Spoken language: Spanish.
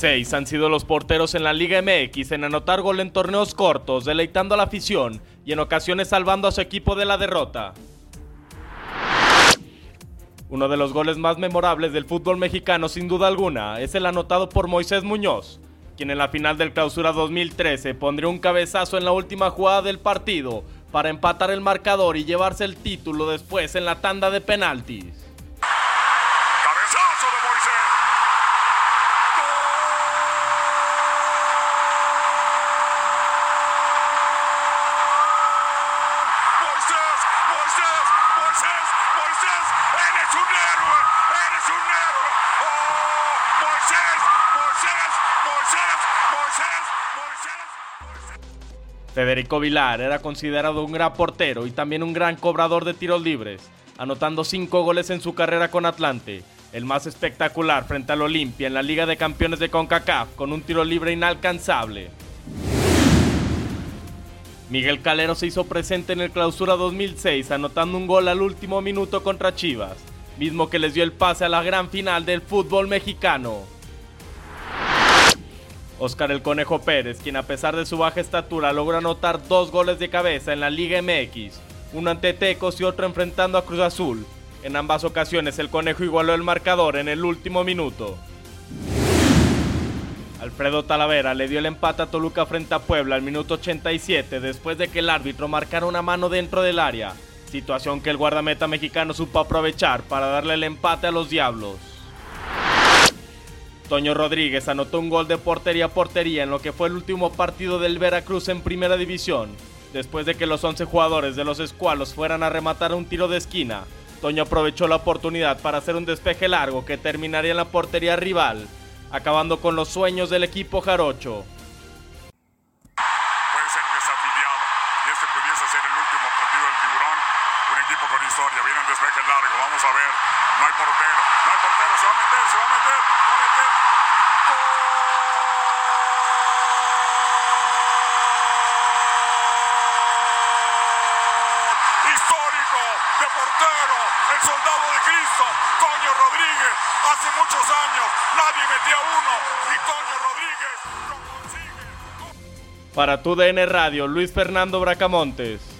Seis han sido los porteros en la Liga MX en anotar gol en torneos cortos, deleitando a la afición y en ocasiones salvando a su equipo de la derrota. Uno de los goles más memorables del fútbol mexicano sin duda alguna es el anotado por Moisés Muñoz, quien en la final del Clausura 2013 pondría un cabezazo en la última jugada del partido para empatar el marcador y llevarse el título después en la tanda de penaltis. Federico Vilar era considerado un gran portero y también un gran cobrador de tiros libres, anotando 5 goles en su carrera con Atlante, el más espectacular frente al Olimpia en la Liga de Campeones de CONCACAF con un tiro libre inalcanzable. Miguel Calero se hizo presente en el Clausura 2006 anotando un gol al último minuto contra Chivas, mismo que les dio el pase a la gran final del fútbol mexicano. Oscar el Conejo Pérez, quien a pesar de su baja estatura logra anotar dos goles de cabeza en la Liga MX, uno ante Tecos y otro enfrentando a Cruz Azul. En ambas ocasiones el Conejo igualó el marcador en el último minuto. Alfredo Talavera le dio el empate a Toluca frente a Puebla al minuto 87 después de que el árbitro marcara una mano dentro del área, situación que el guardameta mexicano supo aprovechar para darle el empate a los Diablos. Toño Rodríguez anotó un gol de portería a portería en lo que fue el último partido del Veracruz en Primera División. Después de que los 11 jugadores de los escualos fueran a rematar un tiro de esquina, Toño aprovechó la oportunidad para hacer un despeje largo que terminaría en la portería rival, acabando con los sueños del equipo jarocho. Puede ser desafiliado y este pudiese ser el último partido del tiburón. Un equipo con historia. Viene el despeje largo. Vamos a ver. No hay portero. No hay portero. Se va a meter. Se. Va a meter. Para tu DN Radio, Luis Fernando Bracamontes.